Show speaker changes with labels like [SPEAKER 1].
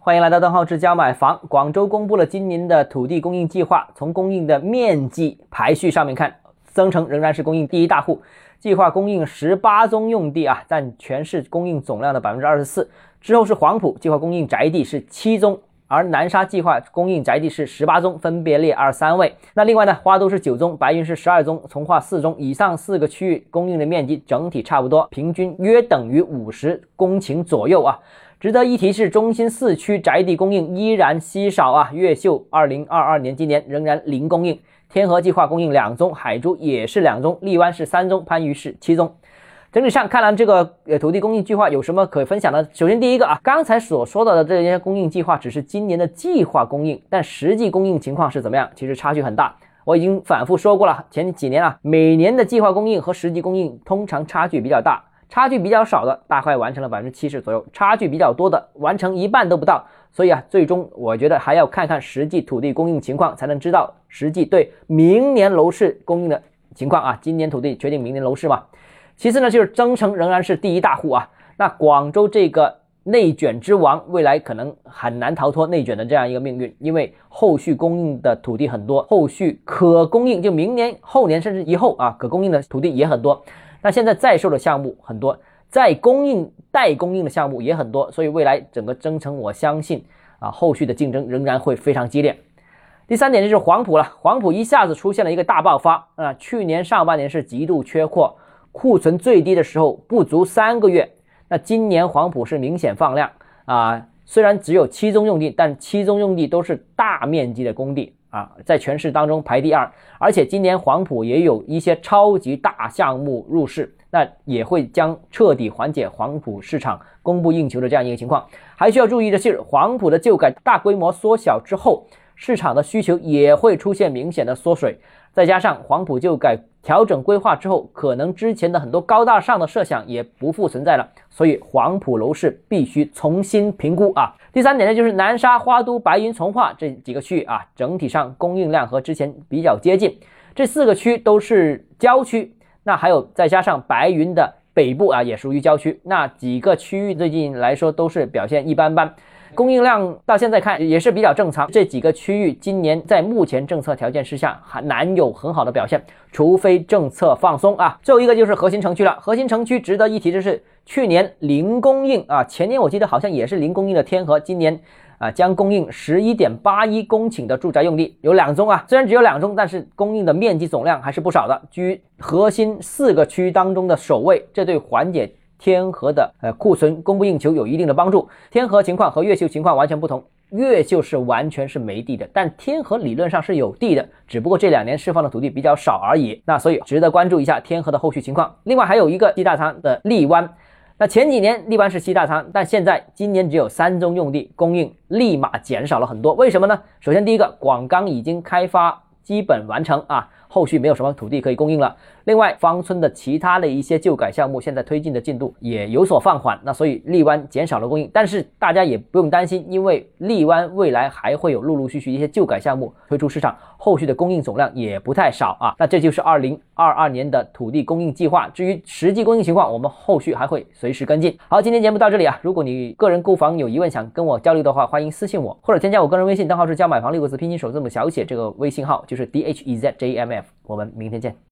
[SPEAKER 1] 欢迎来到邓浩之家买房。广州公布了今年的土地供应计划，从供应的面积排序上面看，增城仍然是供应第一大户，计划供应十八宗用地啊，占全市供应总量的百分之二十四。之后是黄埔，计划供应宅地是七宗。而南沙计划供应宅地是十八宗，分别列二三位。那另外呢，花都是九宗，白云是十二宗，从化四宗。以上四个区域供应的面积整体差不多，平均约等于五十公顷左右啊。值得一提是，中心四区宅地供应依然稀少啊。越秀二零二二年今年仍然零供应，天河计划供应两宗，海珠也是两宗，荔湾是三宗，番禺是七宗。整体上看来，这个呃土地供应计划有什么可分享的？首先，第一个啊，刚才所说到的这些供应计划只是今年的计划供应，但实际供应情况是怎么样？其实差距很大。我已经反复说过了，前几年啊，每年的计划供应和实际供应通常差距比较大，差距比较少的大概完成了百分之七十左右，差距比较多的完成一半都不到。所以啊，最终我觉得还要看看实际土地供应情况，才能知道实际对明年楼市供应的情况啊。今年土地决定明年楼市嘛。其次呢，就是增城仍然是第一大户啊。那广州这个内卷之王，未来可能很难逃脱内卷的这样一个命运，因为后续供应的土地很多，后续可供应就明年、后年甚至以后啊，可供应的土地也很多。那现在在售的项目很多，在供应待供应的项目也很多，所以未来整个增城，我相信啊，后续的竞争仍然会非常激烈。第三点就是黄埔了，黄埔一下子出现了一个大爆发啊，去年上半年是极度缺货。库存最低的时候不足三个月，那今年黄埔是明显放量啊，虽然只有七宗用地，但七宗用地都是大面积的工地啊，在全市当中排第二，而且今年黄埔也有一些超级大项目入市，那也会将彻底缓解黄埔市场供不应求的这样一个情况。还需要注意的是，黄埔的旧改大规模缩小之后，市场的需求也会出现明显的缩水。再加上黄埔旧改调整规划之后，可能之前的很多高大上的设想也不复存在了，所以黄埔楼市必须重新评估啊。第三点呢，就是南沙、花都、白云、从化这几个区域啊，整体上供应量和之前比较接近，这四个区都是郊区。那还有再加上白云的北部啊，也属于郊区，那几个区域最近来说都是表现一般般。供应量到现在看也是比较正常，这几个区域今年在目前政策条件之下还难有很好的表现，除非政策放松啊。最后一个就是核心城区了，核心城区值得一提的是，去年零供应啊，前年我记得好像也是零供应的天河，今年啊将供应十一点八一公顷的住宅用地，有两宗啊，虽然只有两宗，但是供应的面积总量还是不少的，居核心四个区当中的首位，这对缓解。天河的呃库存供不应求有一定的帮助。天河情况和越秀情况完全不同，越秀是完全是没地的，但天河理论上是有地的，只不过这两年释放的土地比较少而已。那所以值得关注一下天河的后续情况。另外还有一个西大仓的荔湾，那前几年荔湾是西大仓，但现在今年只有三宗用地供应，立马减少了很多。为什么呢？首先第一个，广钢已经开发基本完成啊。后续没有什么土地可以供应了。另外，芳村的其他的一些旧改项目，现在推进的进度也有所放缓。那所以荔湾减少了供应，但是大家也不用担心，因为荔湾未来还会有陆陆续续一些旧改项目推出市场，后续的供应总量也不太少啊。那这就是二零二二年的土地供应计划。至于实际供应情况，我们后续还会随时跟进。好，今天节目到这里啊。如果你个人购房有疑问，想跟我交流的话，欢迎私信我，或者添加我个人微信，账号是加买房六个字拼音首字母小写这个微信号，就是 d h e z j m 我们明天见。